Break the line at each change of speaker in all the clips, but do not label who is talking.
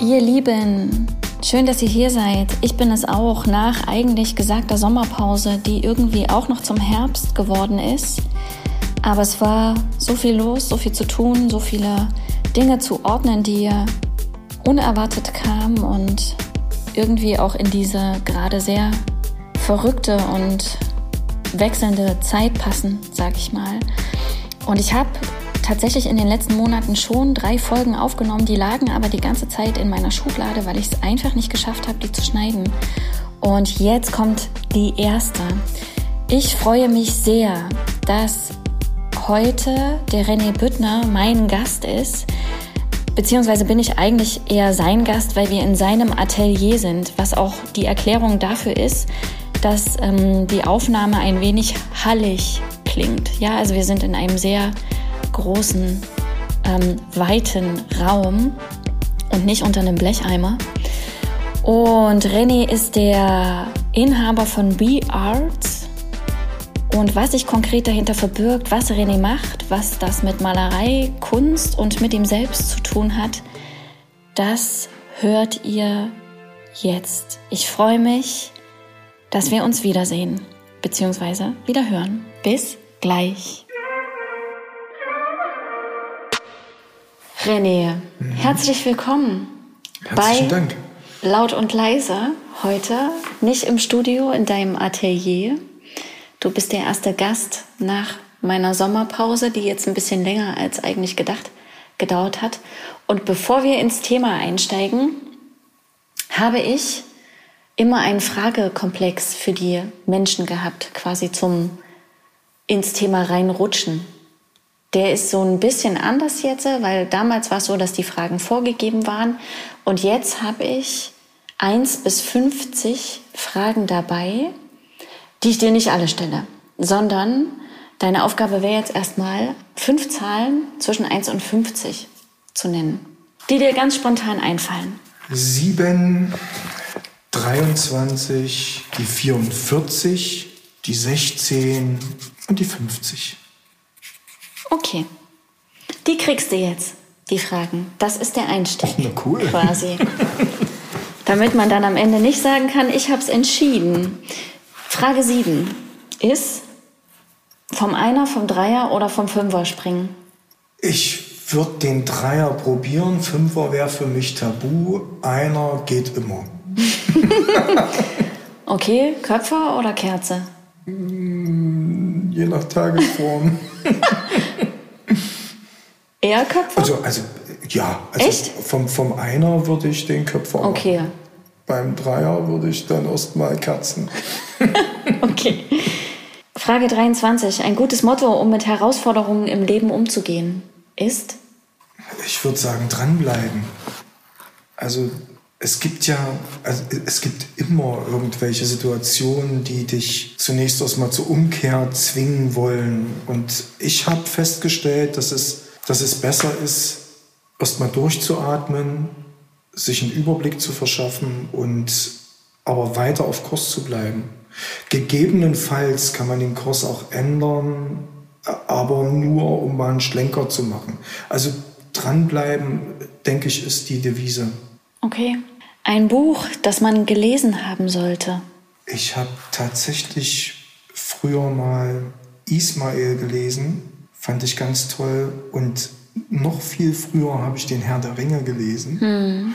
Ihr Lieben, schön, dass ihr hier seid. Ich bin es auch nach eigentlich gesagter Sommerpause, die irgendwie auch noch zum Herbst geworden ist. Aber es war so viel los, so viel zu tun, so viele Dinge zu ordnen, die unerwartet kamen und irgendwie auch in diese gerade sehr verrückte und wechselnde Zeit passen, sag ich mal. Und ich habe tatsächlich in den letzten Monaten schon drei Folgen aufgenommen, die lagen aber die ganze Zeit in meiner Schublade, weil ich es einfach nicht geschafft habe, die zu schneiden. Und jetzt kommt die erste. Ich freue mich sehr, dass heute der René Büttner mein Gast ist. Beziehungsweise bin ich eigentlich eher sein Gast, weil wir in seinem Atelier sind, was auch die Erklärung dafür ist, dass ähm, die Aufnahme ein wenig hallig klingt. Ja, also wir sind in einem sehr großen, ähm, weiten Raum und nicht unter einem Blecheimer. Und René ist der Inhaber von B-Arts. Und was sich konkret dahinter verbirgt, was René macht, was das mit Malerei, Kunst und mit ihm selbst zu tun hat, das hört ihr jetzt. Ich freue mich, dass wir uns wiedersehen bzw. wieder hören. Bis gleich. René, mhm. herzlich willkommen.
Herzlichen bei Dank.
Laut und leise heute, nicht im Studio, in deinem Atelier. Du bist der erste Gast nach meiner Sommerpause, die jetzt ein bisschen länger als eigentlich gedacht gedauert hat. Und bevor wir ins Thema einsteigen, habe ich immer einen Fragekomplex für die Menschen gehabt, quasi zum ins Thema reinrutschen. Der ist so ein bisschen anders jetzt, weil damals war es so, dass die Fragen vorgegeben waren. Und jetzt habe ich eins bis 50 Fragen dabei, die ich dir nicht alle stelle, sondern deine Aufgabe wäre jetzt erstmal fünf Zahlen zwischen 1 und 50 zu nennen, die dir ganz spontan einfallen.
7, 23, die 44, die 16 und die 50.
Okay. Die kriegst du jetzt, die Fragen. Das ist der Einstieg.
Na cool.
Quasi. Damit man dann am Ende nicht sagen kann, ich habe es entschieden. Frage 7 ist vom Einer, vom Dreier oder vom Fünfer springen?
Ich würde den Dreier probieren. Fünfer wäre für mich tabu. Einer geht immer.
okay, Köpfer oder Kerze?
Mm, je nach Tagesform.
Eher Köpfer?
Also, also ja. Also
Echt?
Vom, vom Einer würde ich den Köpfer
Okay.
Machen. Beim Dreier würde ich dann erstmal Kerzen.
okay. Frage 23. Ein gutes Motto, um mit Herausforderungen im Leben umzugehen, ist?
Ich würde sagen, dranbleiben. Also es gibt ja, also es gibt immer irgendwelche Situationen, die dich zunächst erstmal zur Umkehr zwingen wollen. Und ich habe festgestellt, dass es, dass es besser ist, erstmal durchzuatmen, sich einen Überblick zu verschaffen und aber weiter auf Kurs zu bleiben. Gegebenenfalls kann man den Kurs auch ändern, aber nur um mal einen Schlenker zu machen. Also dranbleiben, denke ich, ist die Devise.
Okay. Ein Buch, das man gelesen haben sollte.
Ich habe tatsächlich früher mal Ismael gelesen, fand ich ganz toll. Und noch viel früher habe ich den Herr der Ringe gelesen. Hm.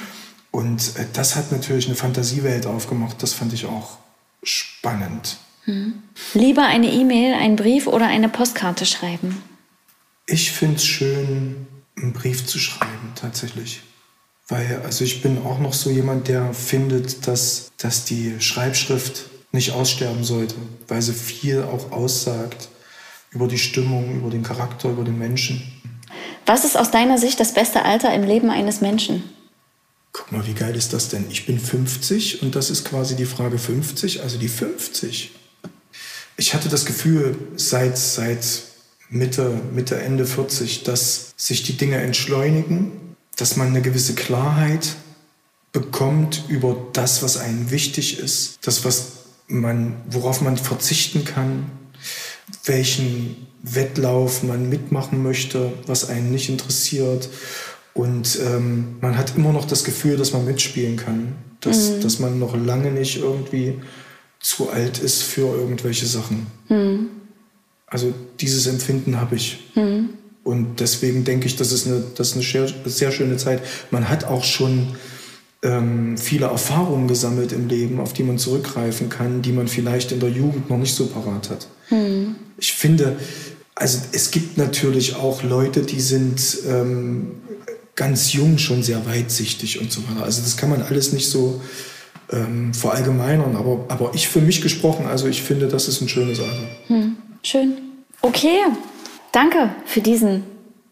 Und äh, das hat natürlich eine Fantasiewelt aufgemacht. Das fand ich auch spannend.
Hm. Lieber eine E-Mail, einen Brief oder eine Postkarte schreiben?
Ich finde es schön, einen Brief zu schreiben, tatsächlich. Weil, also ich bin auch noch so jemand, der findet, dass, dass die Schreibschrift nicht aussterben sollte, weil sie viel auch aussagt über die Stimmung, über den Charakter, über den Menschen.
Was ist aus deiner Sicht das beste Alter im Leben eines Menschen?
Guck mal, wie geil ist das denn? Ich bin 50 und das ist quasi die Frage 50, also die 50. Ich hatte das Gefühl seit, seit Mitte, Mitte, Ende 40, dass sich die Dinge entschleunigen, dass man eine gewisse Klarheit bekommt über das, was einem wichtig ist, das, was man, worauf man verzichten kann, welchen Wettlauf man mitmachen möchte, was einen nicht interessiert. Und ähm, man hat immer noch das Gefühl, dass man mitspielen kann. Dass, mhm. dass man noch lange nicht irgendwie zu alt ist für irgendwelche Sachen. Mhm. Also dieses Empfinden habe ich. Mhm. Und deswegen denke ich, das ist eine, das ist eine sehr, sehr schöne Zeit. Man hat auch schon ähm, viele Erfahrungen gesammelt im Leben, auf die man zurückgreifen kann, die man vielleicht in der Jugend noch nicht so parat hat. Mhm. Ich finde, also es gibt natürlich auch Leute, die sind ähm, ganz jung schon sehr weitsichtig und so weiter. Also das kann man alles nicht so ähm, verallgemeinern, aber, aber ich für mich gesprochen, also ich finde, das ist ein schönes Alter.
Hm, schön. Okay, danke für diesen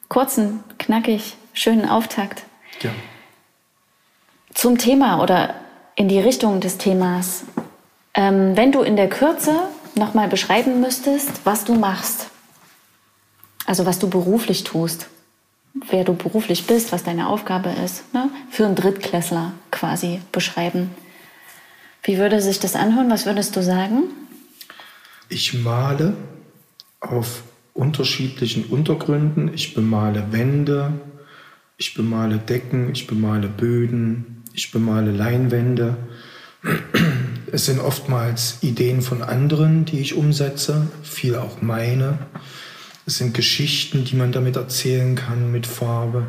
kurzen, knackig, schönen Auftakt. Ja. Zum Thema oder in die Richtung des Themas. Ähm, wenn du in der Kürze nochmal beschreiben müsstest, was du machst, also was du beruflich tust, wer du beruflich bist, was deine Aufgabe ist, ne? für einen Drittklässler quasi beschreiben. Wie würde sich das anhören? Was würdest du sagen?
Ich male auf unterschiedlichen Untergründen. Ich bemale Wände, ich bemale Decken, ich bemale Böden, ich bemale Leinwände. Es sind oftmals Ideen von anderen, die ich umsetze, viel auch meine. Es sind Geschichten, die man damit erzählen kann mit Farbe.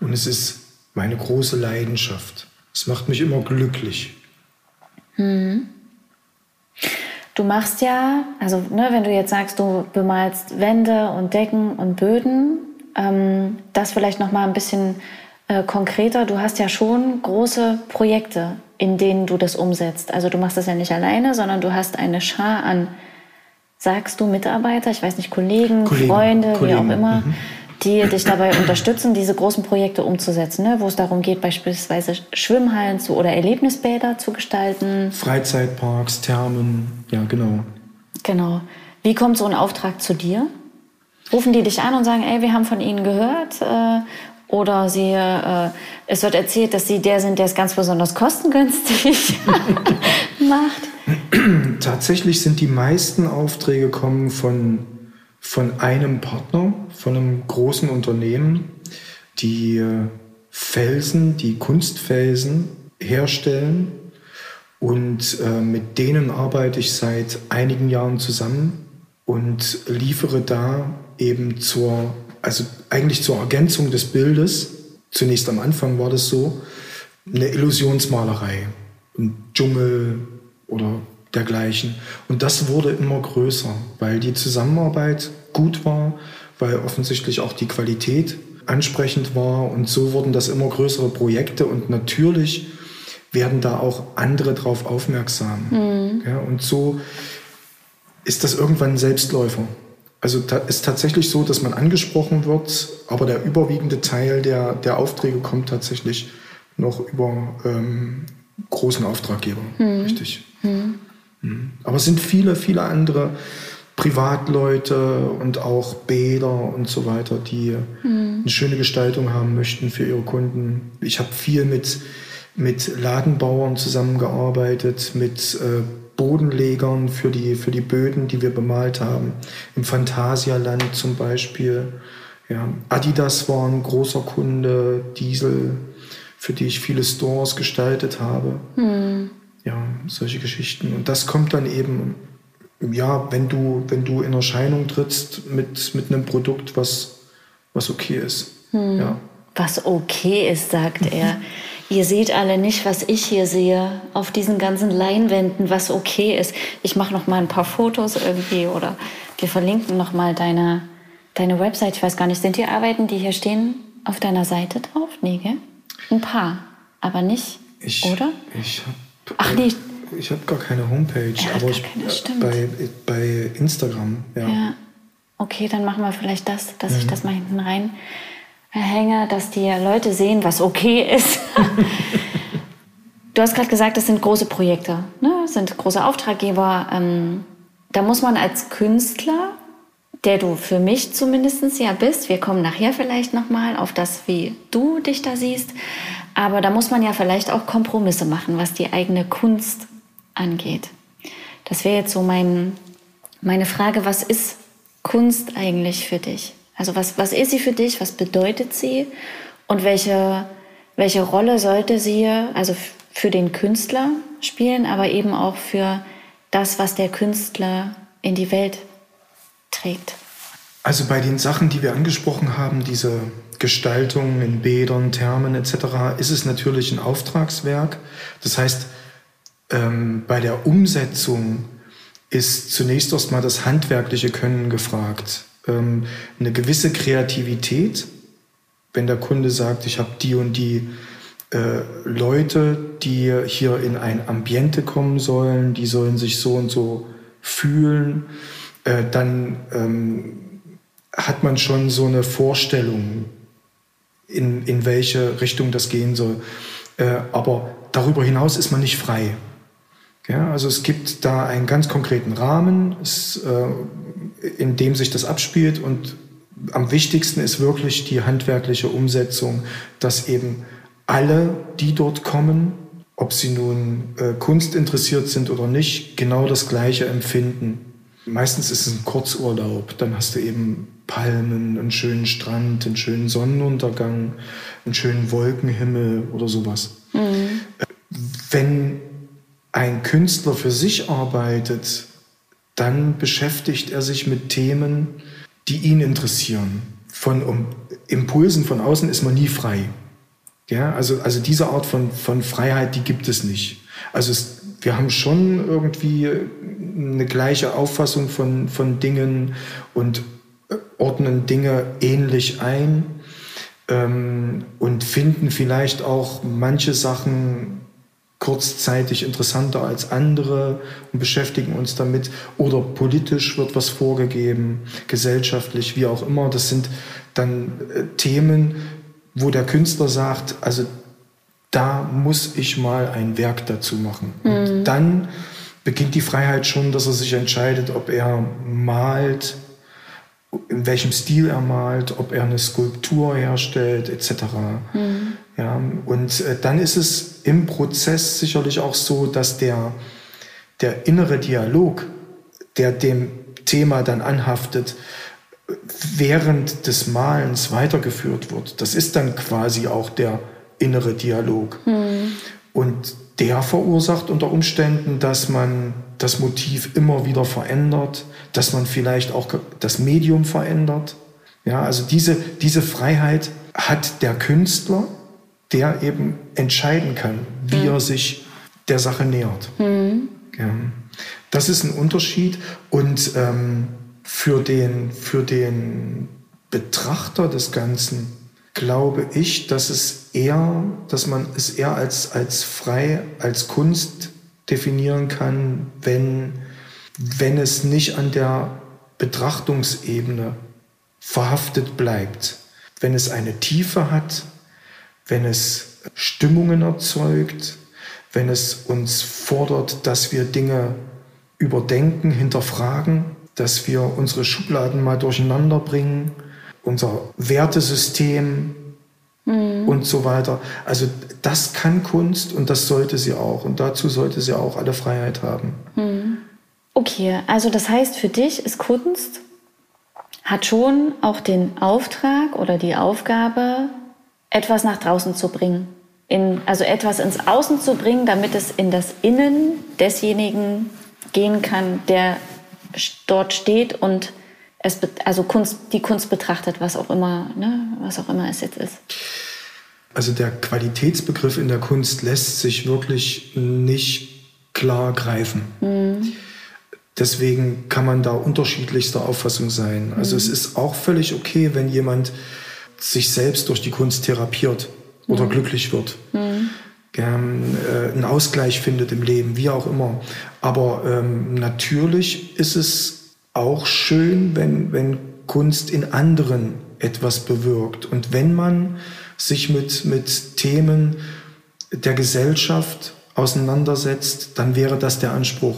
Und es ist meine große Leidenschaft. Es macht mich immer glücklich. Hm.
Du machst ja, also ne, wenn du jetzt sagst, du bemalst Wände und Decken und Böden, ähm, das vielleicht noch mal ein bisschen äh, konkreter. Du hast ja schon große Projekte, in denen du das umsetzt. Also du machst das ja nicht alleine, sondern du hast eine Schar an sagst du Mitarbeiter, ich weiß nicht, Kollegen, Kollegen Freunde, Kollegen. wie auch immer, mhm. die dich dabei unterstützen, diese großen Projekte umzusetzen, ne? wo es darum geht, beispielsweise Schwimmhallen zu oder Erlebnisbäder zu gestalten.
Freizeitparks, Thermen, ja, genau.
Genau. Wie kommt so ein Auftrag zu dir? Rufen die dich an und sagen, ey, wir haben von Ihnen gehört äh, oder sie, äh, es wird erzählt, dass sie der sind, der es ganz besonders kostengünstig macht.
Tatsächlich sind die meisten Aufträge kommen von, von einem Partner, von einem großen Unternehmen, die äh, Felsen, die Kunstfelsen herstellen. Und äh, mit denen arbeite ich seit einigen Jahren zusammen und liefere da eben zur, also eigentlich zur Ergänzung des Bildes, zunächst am Anfang war das so, eine Illusionsmalerei. Ein Dschungel, oder dergleichen. Und das wurde immer größer, weil die Zusammenarbeit gut war, weil offensichtlich auch die Qualität ansprechend war und so wurden das immer größere Projekte und natürlich werden da auch andere drauf aufmerksam. Mhm. Ja, und so ist das irgendwann ein Selbstläufer. Also da ist tatsächlich so, dass man angesprochen wird, aber der überwiegende Teil der, der Aufträge kommt tatsächlich noch über ähm, großen Auftraggeber. Mhm. Richtig. Mhm. Aber es sind viele, viele andere Privatleute und auch Bäder und so weiter, die mhm. eine schöne Gestaltung haben möchten für ihre Kunden. Ich habe viel mit, mit Ladenbauern zusammengearbeitet, mit äh, Bodenlegern für die, für die Böden, die wir bemalt haben. Im Phantasialand zum Beispiel. Ja, Adidas war ein großer Kunde, Diesel, für die ich viele Stores gestaltet habe. Mhm ja, solche Geschichten. Und das kommt dann eben, ja, wenn du, wenn du in Erscheinung trittst mit, mit einem Produkt, was, was okay ist. Hm. Ja.
Was okay ist, sagt er. Ihr seht alle nicht, was ich hier sehe auf diesen ganzen Leinwänden, was okay ist. Ich mache noch mal ein paar Fotos irgendwie oder wir verlinken noch mal deine, deine Website. Ich weiß gar nicht, sind die Arbeiten, die hier stehen, auf deiner Seite drauf? Nee, gell? Ein paar, aber nicht,
ich,
oder?
Ich habe Ach nee. Ich habe gar keine Homepage, aber ich, keine, bei, bei Instagram, ja. ja.
Okay, dann machen wir vielleicht das, dass mhm. ich das mal hinten rein hänge, dass die Leute sehen, was okay ist. du hast gerade gesagt, das sind große Projekte, ne? das sind große Auftraggeber. Ähm, da muss man als Künstler, der du für mich zumindest ja bist, wir kommen nachher vielleicht nochmal auf das, wie du dich da siehst, aber da muss man ja vielleicht auch Kompromisse machen, was die eigene Kunst angeht. Das wäre jetzt so mein, meine Frage, was ist Kunst eigentlich für dich? Also was, was ist sie für dich? Was bedeutet sie? Und welche, welche Rolle sollte sie also für den Künstler spielen, aber eben auch für das, was der Künstler in die Welt trägt?
Also bei den Sachen, die wir angesprochen haben, diese Gestaltung in Bädern, Thermen etc., ist es natürlich ein Auftragswerk. Das heißt, ähm, bei der Umsetzung ist zunächst erstmal das handwerkliche Können gefragt. Ähm, eine gewisse Kreativität, wenn der Kunde sagt, ich habe die und die äh, Leute, die hier in ein Ambiente kommen sollen, die sollen sich so und so fühlen, äh, dann ähm, hat man schon so eine Vorstellung, in, in welche Richtung das gehen soll. Äh, aber darüber hinaus ist man nicht frei. Ja, also es gibt da einen ganz konkreten Rahmen, es, äh, in dem sich das abspielt und am wichtigsten ist wirklich die handwerkliche Umsetzung, dass eben alle, die dort kommen, ob sie nun äh, Kunst interessiert sind oder nicht, genau das Gleiche empfinden. Meistens ist es ein Kurzurlaub, dann hast du eben Palmen, einen schönen Strand, einen schönen Sonnenuntergang, einen schönen Wolkenhimmel oder sowas. Mhm. Wenn ein Künstler für sich arbeitet, dann beschäftigt er sich mit Themen, die ihn interessieren. Von um, Impulsen von außen ist man nie frei. Ja, also, also diese Art von, von Freiheit, die gibt es nicht. Also es, wir haben schon irgendwie eine gleiche Auffassung von, von Dingen und ordnen Dinge ähnlich ein ähm, und finden vielleicht auch manche Sachen kurzzeitig interessanter als andere und beschäftigen uns damit. Oder politisch wird was vorgegeben, gesellschaftlich, wie auch immer. Das sind dann äh, Themen, wo der Künstler sagt, also da muss ich mal ein Werk dazu machen. Mhm. Und dann beginnt die Freiheit schon, dass er sich entscheidet, ob er malt, in welchem Stil er malt, ob er eine Skulptur herstellt, etc. Mhm. Ja, und äh, dann ist es im Prozess sicherlich auch so, dass der, der innere Dialog, der dem Thema dann anhaftet, während des Malens weitergeführt wird. Das ist dann quasi auch der innere Dialog. Mhm. Und der verursacht unter Umständen, dass man das Motiv immer wieder verändert, dass man vielleicht auch das Medium verändert. Ja, also diese, diese Freiheit hat der Künstler, der eben entscheiden kann, wie mhm. er sich der Sache nähert. Mhm. Ja. Das ist ein Unterschied und ähm, für, den, für den Betrachter des Ganzen glaube ich, dass es eher, dass man es eher als, als frei, als Kunst definieren kann, wenn, wenn es nicht an der Betrachtungsebene verhaftet bleibt. Wenn es eine Tiefe hat, wenn es Stimmungen erzeugt, wenn es uns fordert, dass wir Dinge überdenken, hinterfragen, dass wir unsere Schubladen mal durcheinander bringen, unser Wertesystem mhm. und so weiter. Also das kann Kunst und das sollte sie auch. Und dazu sollte sie auch alle Freiheit haben. Mhm.
Okay, also das heißt für dich ist Kunst hat schon auch den Auftrag oder die Aufgabe, etwas nach draußen zu bringen. In, also etwas ins Außen zu bringen, damit es in das Innen desjenigen gehen kann, der dort steht und es, also Kunst, die Kunst betrachtet, was auch immer, ne, was auch immer es jetzt ist.
Also der Qualitätsbegriff in der Kunst lässt sich wirklich nicht klar greifen. Mhm. Deswegen kann man da unterschiedlichster Auffassung sein. Also mhm. es ist auch völlig okay, wenn jemand sich selbst durch die Kunst therapiert oder mhm. glücklich wird. Mhm. Gern, äh, einen Ausgleich findet im Leben, wie auch immer. Aber ähm, natürlich ist es auch schön, wenn, wenn Kunst in anderen etwas bewirkt. Und wenn man sich mit, mit Themen der Gesellschaft auseinandersetzt, dann wäre das der Anspruch.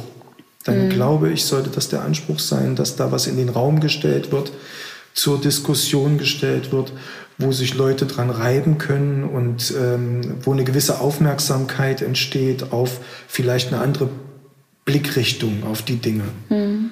Dann mhm. glaube ich, sollte das der Anspruch sein, dass da was in den Raum gestellt wird, zur Diskussion gestellt wird, wo sich Leute dran reiben können und ähm, wo eine gewisse Aufmerksamkeit entsteht auf vielleicht eine andere Blickrichtung auf die Dinge. Mhm.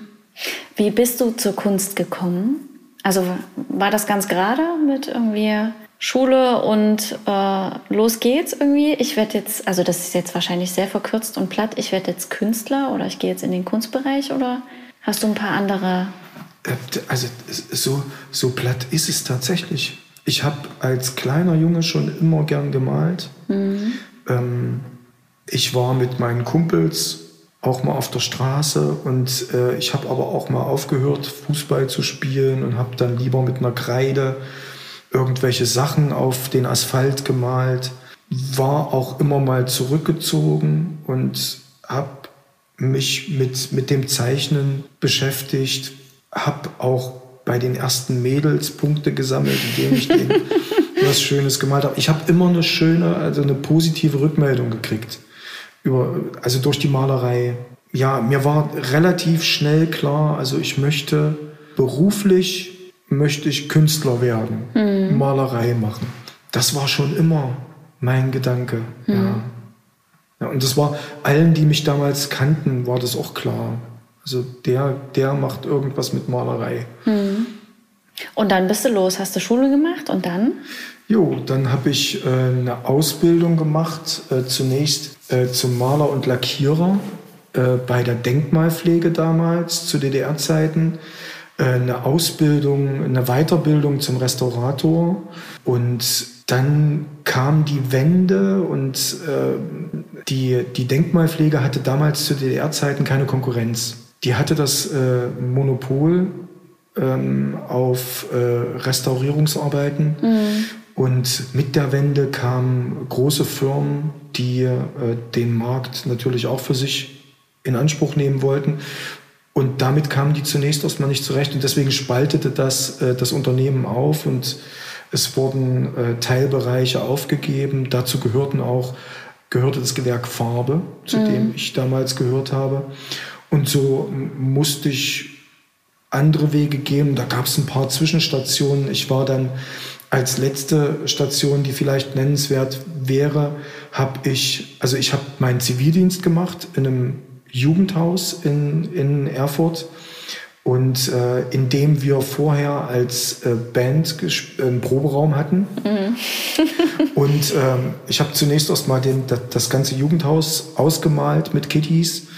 Wie bist du zur Kunst gekommen? Also war das ganz gerade mit irgendwie Schule und äh, los geht's irgendwie. Ich werde jetzt, also das ist jetzt wahrscheinlich sehr verkürzt und platt, ich werde jetzt Künstler oder ich gehe jetzt in den Kunstbereich oder hast du ein paar andere?
Äh, also so, so platt ist es tatsächlich. Ich habe als kleiner Junge schon immer gern gemalt. Mhm. Ähm, ich war mit meinen Kumpels auch mal auf der Straße und äh, ich habe aber auch mal aufgehört, Fußball zu spielen und habe dann lieber mit einer Kreide irgendwelche Sachen auf den Asphalt gemalt, war auch immer mal zurückgezogen und habe mich mit, mit dem Zeichnen beschäftigt, habe auch bei den ersten Mädels Punkte gesammelt, indem ich denen was Schönes gemalt habe. Ich habe immer eine schöne, also eine positive Rückmeldung gekriegt. Über, also durch die Malerei. Ja, mir war relativ schnell klar, also ich möchte beruflich möchte ich Künstler werden, mhm. Malerei machen. Das war schon immer mein Gedanke. Mhm. Ja. ja. Und das war allen, die mich damals kannten, war das auch klar. Also der, der macht irgendwas mit Malerei.
Mhm. Und dann bist du los, hast du Schule gemacht und dann?
Jo, dann habe ich äh, eine Ausbildung gemacht, äh, zunächst äh, zum Maler und Lackierer äh, bei der Denkmalpflege damals, zu DDR-Zeiten. Äh, eine Ausbildung, eine Weiterbildung zum Restaurator und dann kam die Wende und äh, die, die Denkmalpflege hatte damals zu DDR-Zeiten keine Konkurrenz. Die hatte das äh, Monopol ähm, auf Restaurierungsarbeiten. Mhm. Und mit der Wende kamen große Firmen, die äh, den Markt natürlich auch für sich in Anspruch nehmen wollten. Und damit kamen die zunächst erstmal nicht zurecht und deswegen spaltete das äh, das Unternehmen auf und es wurden äh, Teilbereiche aufgegeben. Dazu gehörten auch, gehörte das Gewerk Farbe, zu mhm. dem ich damals gehört habe. Und so musste ich andere Wege gehen. Da gab es ein paar Zwischenstationen. Ich war dann als letzte Station, die vielleicht nennenswert wäre, habe ich, also ich habe meinen Zivildienst gemacht in einem Jugendhaus in, in Erfurt. Und äh, in dem wir vorher als äh, Band einen Proberaum hatten. Mhm. und ähm, ich habe zunächst erstmal den, das, das ganze Jugendhaus ausgemalt mit Kitties.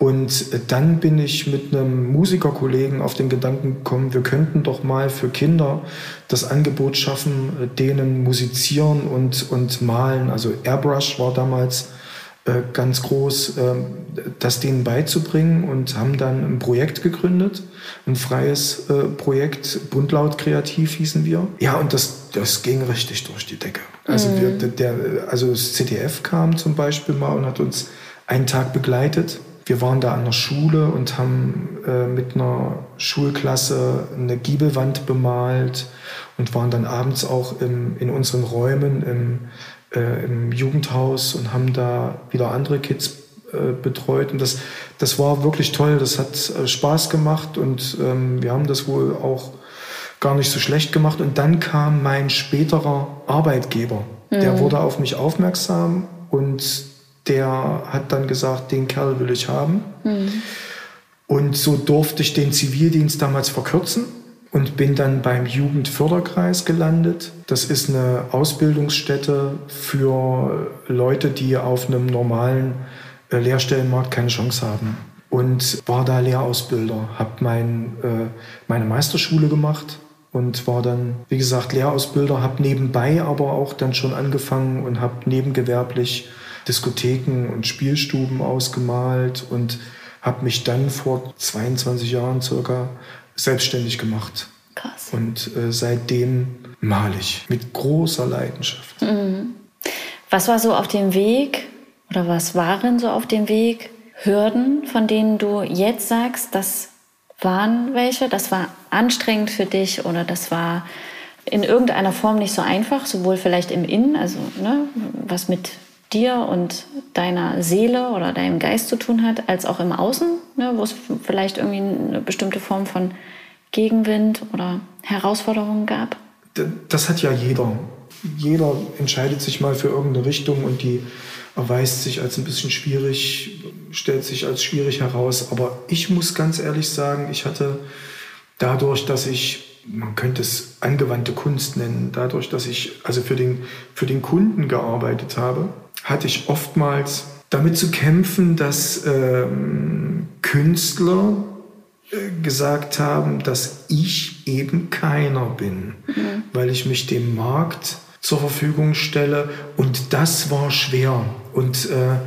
Und dann bin ich mit einem Musikerkollegen auf den Gedanken gekommen, wir könnten doch mal für Kinder das Angebot schaffen, denen musizieren und, und malen. Also Airbrush war damals äh, ganz groß, äh, das denen beizubringen und haben dann ein Projekt gegründet, ein freies äh, Projekt, Buntlaut Kreativ hießen wir. Ja, und das, das ging richtig durch die Decke. Also, mhm. wir, der, also das ZDF kam zum Beispiel mal und hat uns einen Tag begleitet. Wir waren da an der Schule und haben äh, mit einer Schulklasse eine Giebelwand bemalt und waren dann abends auch im, in unseren Räumen im äh, im Jugendhaus und haben da wieder andere Kids äh, betreut. Und das, das war wirklich toll. Das hat äh, Spaß gemacht und ähm, wir haben das wohl auch gar nicht so schlecht gemacht. Und dann kam mein späterer Arbeitgeber. Mhm. Der wurde auf mich aufmerksam und der hat dann gesagt, den Kerl will ich haben. Mhm. Und so durfte ich den Zivildienst damals verkürzen und bin dann beim Jugendförderkreis gelandet. Das ist eine Ausbildungsstätte für Leute, die auf einem normalen äh, Lehrstellenmarkt keine Chance haben. Und war da Lehrausbilder, habe mein, äh, meine Meisterschule gemacht und war dann, wie gesagt, Lehrausbilder, habe nebenbei aber auch dann schon angefangen und habe nebengewerblich Diskotheken und Spielstuben ausgemalt und habe mich dann vor 22 Jahren circa selbstständig gemacht.
Krass.
Und äh, seitdem male ich mit großer Leidenschaft.
Mhm. Was war so auf dem Weg oder was waren so auf dem Weg Hürden, von denen du jetzt sagst, das waren welche, das war anstrengend für dich oder das war in irgendeiner Form nicht so einfach, sowohl vielleicht im Innen, also ne, was mit dir und deiner Seele oder deinem Geist zu tun hat, als auch im Außen, ne, wo es vielleicht irgendwie eine bestimmte Form von Gegenwind oder Herausforderungen gab?
Das hat ja jeder. Jeder entscheidet sich mal für irgendeine Richtung und die erweist sich als ein bisschen schwierig, stellt sich als schwierig heraus. Aber ich muss ganz ehrlich sagen, ich hatte dadurch, dass ich man könnte es angewandte Kunst nennen. Dadurch, dass ich also für den, für den Kunden gearbeitet habe, hatte ich oftmals damit zu kämpfen, dass ähm, Künstler äh, gesagt haben, dass ich eben keiner bin, mhm. weil ich mich dem Markt zur Verfügung stelle. Und das war schwer. Und, äh,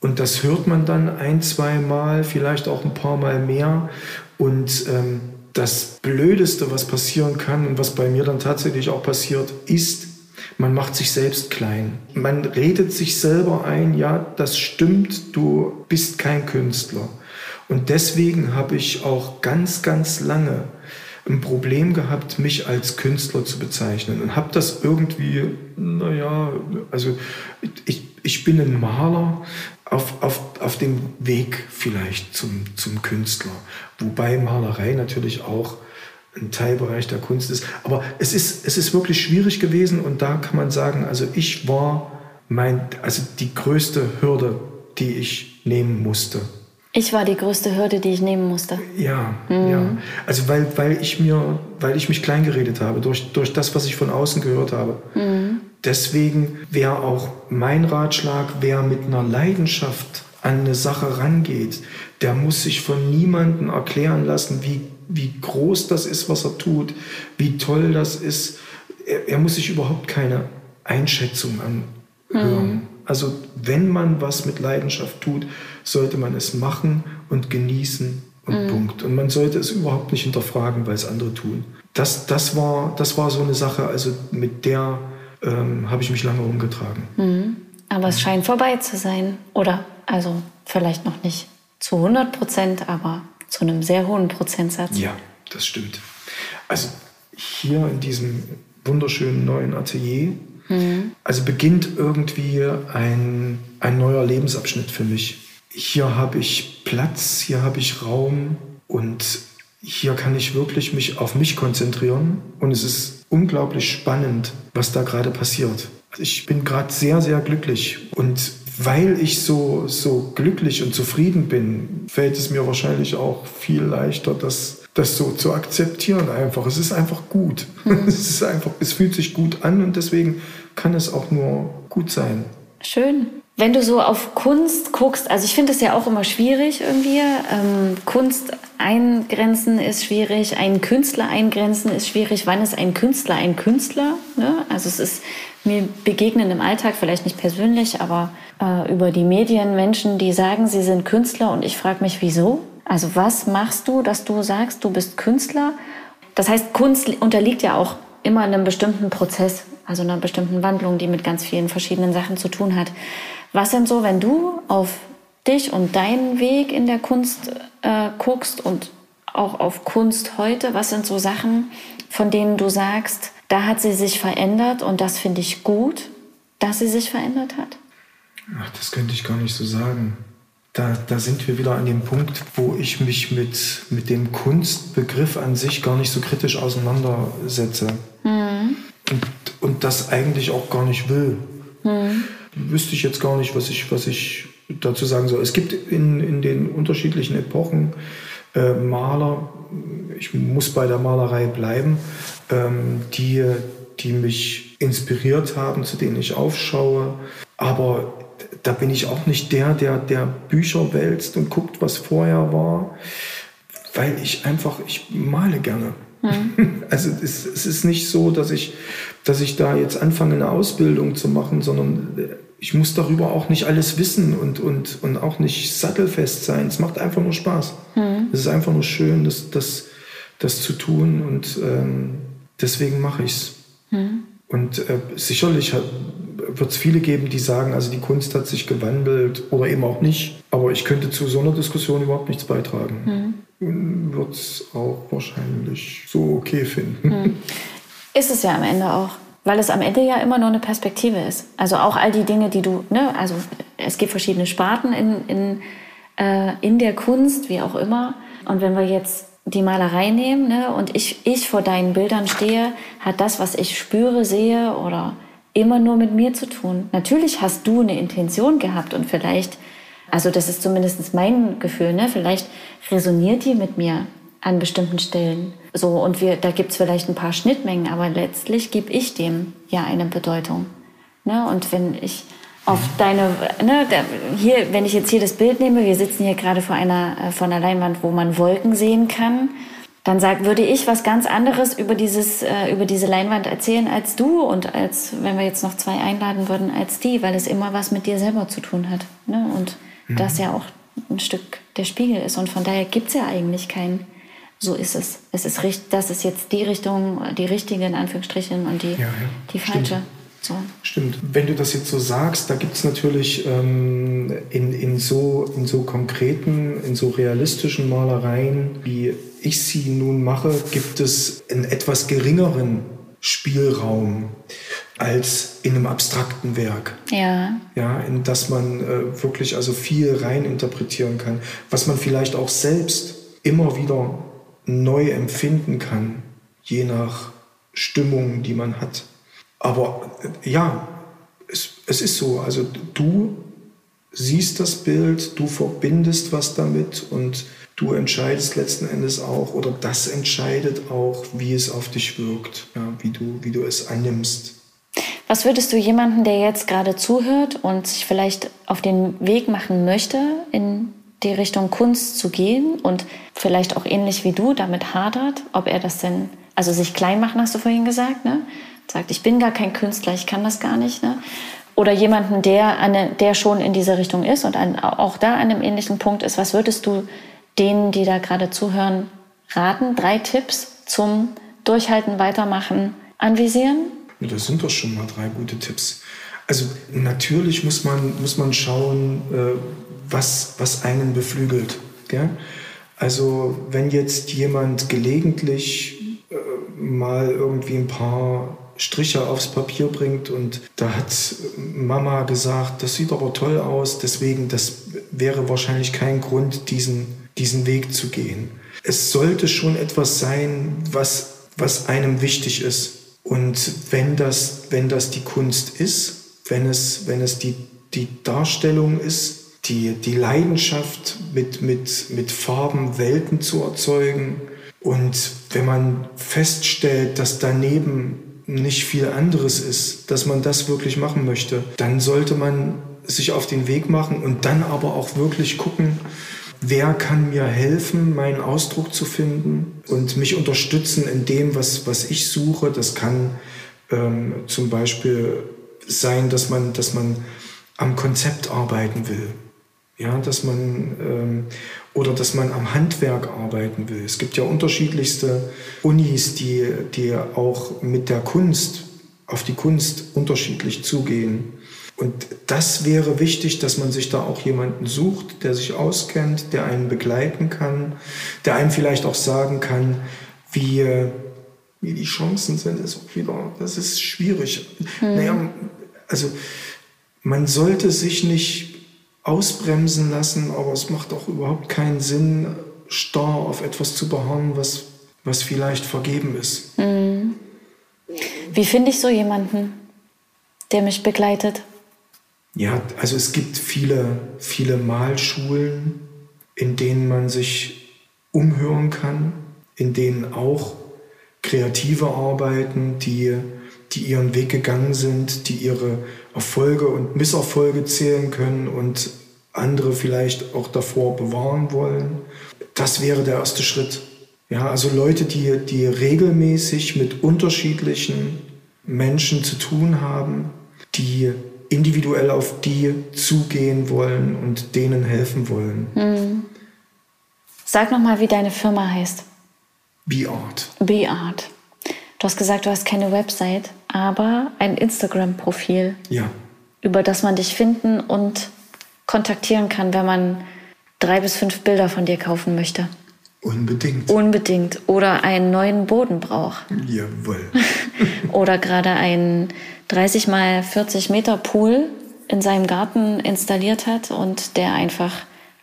und das hört man dann ein, zwei Mal, vielleicht auch ein paar Mal mehr. Und ähm, das Blödeste, was passieren kann und was bei mir dann tatsächlich auch passiert, ist, man macht sich selbst klein. Man redet sich selber ein, ja, das stimmt, du bist kein Künstler. Und deswegen habe ich auch ganz, ganz lange ein Problem gehabt, mich als Künstler zu bezeichnen und habe das irgendwie, naja, also ich, ich bin ein Maler auf, auf, auf dem Weg vielleicht zum, zum Künstler, wobei Malerei natürlich auch ein Teilbereich der Kunst ist. Aber es ist, es ist wirklich schwierig gewesen und da kann man sagen, also ich war mein, also die größte Hürde, die ich nehmen musste.
Ich war die größte Hürde, die ich nehmen musste.
Ja, mhm. ja. Also weil, weil ich mir, weil ich mich kleingeredet habe durch, durch das, was ich von außen gehört habe. Mhm. Deswegen wäre auch mein Ratschlag, wer mit einer Leidenschaft an eine Sache rangeht, der muss sich von niemandem erklären lassen, wie wie groß das ist, was er tut, wie toll das ist. Er, er muss sich überhaupt keine Einschätzung anhören. Mhm. Also wenn man was mit Leidenschaft tut, sollte man es machen und genießen und mhm. Punkt. Und man sollte es überhaupt nicht hinterfragen, weil es andere tun. Das, das, war, das war so eine Sache, also mit der ähm, habe ich mich lange umgetragen.
Mhm. Aber es scheint vorbei zu sein. Oder also vielleicht noch nicht zu 100 Prozent, aber zu einem sehr hohen Prozentsatz.
Ja, das stimmt. Also hier in diesem wunderschönen neuen Atelier, mhm. also beginnt irgendwie ein, ein neuer Lebensabschnitt für mich. Hier habe ich Platz, hier habe ich Raum und hier kann ich wirklich mich auf mich konzentrieren und es ist unglaublich spannend, was da gerade passiert. Also ich bin gerade sehr, sehr glücklich und weil ich so, so glücklich und zufrieden bin, fällt es mir wahrscheinlich auch viel leichter, das, das so zu akzeptieren einfach. Es ist einfach gut. Mhm. Es ist einfach, es fühlt sich gut an und deswegen kann es auch nur gut sein.
Schön. Wenn du so auf Kunst guckst, also ich finde es ja auch immer schwierig irgendwie. Ähm, Kunst eingrenzen ist schwierig, einen Künstler eingrenzen ist schwierig. Wann ist ein Künstler ein Künstler? Ne? Also es ist mir begegnen im Alltag, vielleicht nicht persönlich, aber äh, über die Medien Menschen, die sagen, sie sind Künstler und ich frage mich, wieso? Also was machst du, dass du sagst, du bist Künstler? Das heißt, Kunst unterliegt ja auch immer einem bestimmten Prozess, also einer bestimmten Wandlung, die mit ganz vielen verschiedenen Sachen zu tun hat. Was sind so, wenn du auf dich und deinen Weg in der Kunst äh, guckst und auch auf Kunst heute, was sind so Sachen, von denen du sagst, da hat sie sich verändert und das finde ich gut, dass sie sich verändert hat?
Ach, das könnte ich gar nicht so sagen. Da, da sind wir wieder an dem Punkt, wo ich mich mit, mit dem Kunstbegriff an sich gar nicht so kritisch auseinandersetze. Mhm. Und, und das eigentlich auch gar nicht will. Mhm. Wüsste ich jetzt gar nicht, was ich, was ich dazu sagen soll. Es gibt in, in den unterschiedlichen Epochen äh, Maler, ich muss bei der Malerei bleiben, ähm, die, die mich inspiriert haben, zu denen ich aufschaue. Aber da bin ich auch nicht der, der, der Bücher wälzt und guckt, was vorher war, weil ich einfach, ich male gerne. Mhm. Also es, es, ist nicht so, dass ich, dass ich da jetzt anfange, eine Ausbildung zu machen, sondern ich muss darüber auch nicht alles wissen und, und, und auch nicht sattelfest sein. Es macht einfach nur Spaß. Mhm. Es ist einfach nur schön, das, das, das zu tun und ähm, deswegen mache ich es. Mhm. Und äh, sicherlich wird es viele geben, die sagen, also die Kunst hat sich gewandelt oder eben auch nicht. Aber ich könnte zu so einer Diskussion überhaupt nichts beitragen. Mhm. Wird es auch wahrscheinlich so okay finden. Mhm.
Ist es ja am Ende auch. Weil es am Ende ja immer nur eine Perspektive ist. Also auch all die Dinge, die du, ne, also es gibt verschiedene Sparten in, in, äh, in der Kunst, wie auch immer. Und wenn wir jetzt die Malerei nehmen ne, und ich, ich vor deinen Bildern stehe, hat das, was ich spüre, sehe oder immer nur mit mir zu tun. Natürlich hast du eine Intention gehabt und vielleicht, also das ist zumindest mein Gefühl, ne, vielleicht resoniert die mit mir. An bestimmten Stellen. So, und wir, da gibt's vielleicht ein paar Schnittmengen, aber letztlich gebe ich dem ja eine Bedeutung. Ne? Und wenn ich auf deine, ne, hier, wenn ich jetzt hier das Bild nehme, wir sitzen hier gerade vor einer, äh, vor einer Leinwand, wo man Wolken sehen kann, dann sag, würde ich was ganz anderes über dieses, äh, über diese Leinwand erzählen als du und als, wenn wir jetzt noch zwei einladen würden, als die, weil es immer was mit dir selber zu tun hat. Ne? Und mhm. das ja auch ein Stück der Spiegel ist. Und von daher gibt's ja eigentlich keinen so ist es. Es ist richtig, das ist jetzt die Richtung, die richtige in Anführungsstrichen und die, ja, ja. die falsche.
So. Stimmt. Wenn du das jetzt so sagst, da gibt es natürlich ähm, in, in, so, in so konkreten, in so realistischen Malereien, wie ich sie nun mache, gibt es einen etwas geringeren Spielraum als in einem abstrakten Werk.
Ja.
Ja, in das man äh, wirklich also viel rein interpretieren kann, was man vielleicht auch selbst immer wieder neu empfinden kann, je nach Stimmung, die man hat. Aber äh, ja, es, es ist so. Also du siehst das Bild, du verbindest was damit und du entscheidest letzten Endes auch, oder das entscheidet auch, wie es auf dich wirkt, ja, wie, du, wie du es annimmst.
Was würdest du jemandem, der jetzt gerade zuhört und sich vielleicht auf den Weg machen möchte, in die Richtung Kunst zu gehen und vielleicht auch ähnlich wie du damit hadert, ob er das denn, also sich klein machen, hast du vorhin gesagt, ne? Sagt, ich bin gar kein Künstler, ich kann das gar nicht, ne? Oder jemanden, der, eine, der schon in dieser Richtung ist und an, auch da an einem ähnlichen Punkt ist, was würdest du denen, die da gerade zuhören, raten? Drei Tipps zum Durchhalten, Weitermachen, anvisieren?
Das sind doch schon mal drei gute Tipps. Also natürlich muss man, muss man schauen, äh, was, was einen beflügelt. Gell? Also wenn jetzt jemand gelegentlich äh, mal irgendwie ein paar Striche aufs Papier bringt und da hat Mama gesagt, das sieht aber toll aus, deswegen, das wäre wahrscheinlich kein Grund, diesen, diesen Weg zu gehen. Es sollte schon etwas sein, was, was einem wichtig ist. Und wenn das, wenn das die Kunst ist, wenn es, wenn es die, die Darstellung ist, die, die Leidenschaft mit, mit, mit Farben Welten zu erzeugen. Und wenn man feststellt, dass daneben nicht viel anderes ist, dass man das wirklich machen möchte, dann sollte man sich auf den Weg machen und dann aber auch wirklich gucken, wer kann mir helfen, meinen Ausdruck zu finden und mich unterstützen in dem, was, was ich suche. Das kann ähm, zum Beispiel sein, dass man, dass man am Konzept arbeiten will. Ja, dass man ähm, oder dass man am Handwerk arbeiten will. Es gibt ja unterschiedlichste Unis, die, die auch mit der Kunst, auf die Kunst unterschiedlich zugehen. Und das wäre wichtig, dass man sich da auch jemanden sucht, der sich auskennt, der einen begleiten kann, der einem vielleicht auch sagen kann, wie, wie die Chancen sind, ist auch wieder, das ist schwierig. Hm. Naja, also man sollte sich nicht ausbremsen lassen, aber es macht auch überhaupt keinen Sinn, starr auf etwas zu beharren, was, was vielleicht vergeben ist.
Hm. Wie finde ich so jemanden, der mich begleitet?
Ja, also es gibt viele, viele Malschulen, in denen man sich umhören kann, in denen auch Kreative arbeiten, die, die ihren Weg gegangen sind, die ihre Erfolge und Misserfolge zählen können und andere vielleicht auch davor bewahren wollen. Das wäre der erste Schritt. Ja, also Leute, die, die regelmäßig mit unterschiedlichen Menschen zu tun haben, die individuell auf die zugehen wollen und denen helfen wollen. Hm.
Sag nochmal, wie deine Firma heißt.
Be-Art.
Be-Art. Du hast gesagt, du hast keine Website, aber ein Instagram-Profil.
Ja.
Über das man dich finden und kontaktieren kann, wenn man drei bis fünf Bilder von dir kaufen möchte.
Unbedingt.
Unbedingt. Oder einen neuen Boden braucht.
Jawohl.
Oder gerade einen 30 mal 40 Meter Pool in seinem Garten installiert hat und der einfach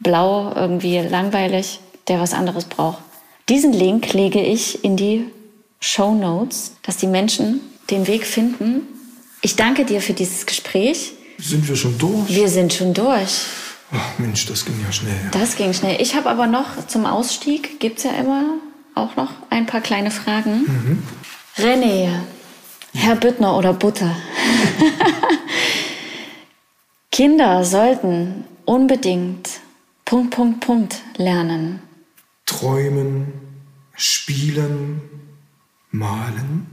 blau, irgendwie langweilig, der was anderes braucht. Diesen Link lege ich in die Show Notes, dass die Menschen den Weg finden. Ich danke dir für dieses Gespräch.
Sind wir schon durch?
Wir sind schon durch.
Ach Mensch, das ging ja schnell.
Das ging schnell. Ich habe aber noch zum Ausstieg, gibt es ja immer auch noch ein paar kleine Fragen. Mhm. René, Herr Büttner oder Butter. Kinder sollten unbedingt Punkt, Punkt, Punkt lernen.
Träumen, spielen, malen.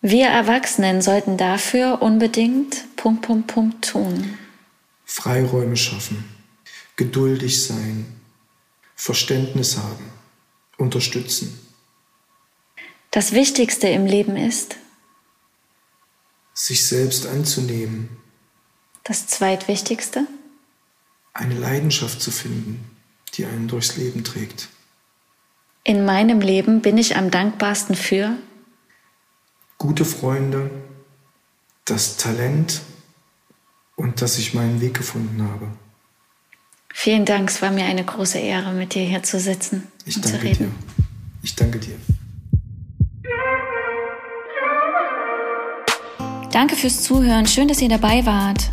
Wir Erwachsenen sollten dafür unbedingt Punkt, Punkt, Punkt tun.
Freiräume schaffen, geduldig sein, Verständnis haben, unterstützen.
Das Wichtigste im Leben ist,
sich selbst anzunehmen.
Das Zweitwichtigste?
Eine Leidenschaft zu finden, die einen durchs Leben trägt.
In meinem Leben bin ich am dankbarsten für
gute Freunde, das Talent und dass ich meinen Weg gefunden habe.
Vielen Dank, es war mir eine große Ehre, mit dir hier zu sitzen
ich
und
danke
zu reden.
Dir. Ich danke dir.
Danke fürs Zuhören. Schön, dass ihr dabei wart.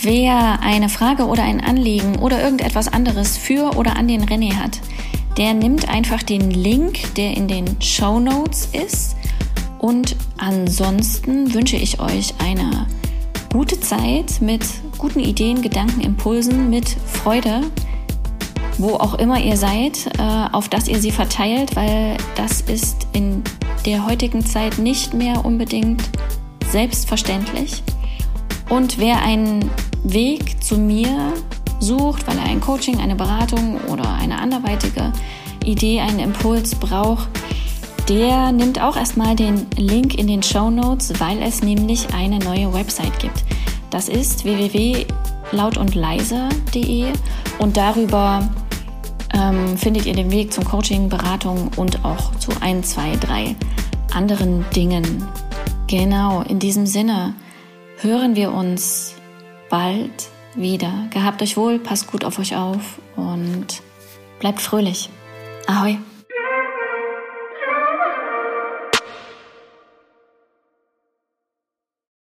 Wer eine Frage oder ein Anliegen oder irgendetwas anderes für oder an den René hat, der nimmt einfach den Link, der in den Show Notes ist. Und ansonsten wünsche ich euch eine gute Zeit mit guten Ideen, Gedanken, Impulsen, mit Freude, wo auch immer ihr seid, äh, auf dass ihr sie verteilt, weil das ist in der heutigen Zeit nicht mehr unbedingt selbstverständlich. Und wer einen Weg zu mir sucht, weil er ein Coaching, eine Beratung oder eine anderweitige Idee, einen Impuls braucht, der nimmt auch erstmal den Link in den Show Notes, weil es nämlich eine neue Website gibt. Das ist www.lautundleise.de und darüber ähm, findet ihr den Weg zum Coaching, Beratung und auch zu ein, zwei, drei anderen Dingen. Genau, in diesem Sinne hören wir uns bald wieder. Gehabt euch wohl, passt gut auf euch auf und bleibt fröhlich. Ahoi!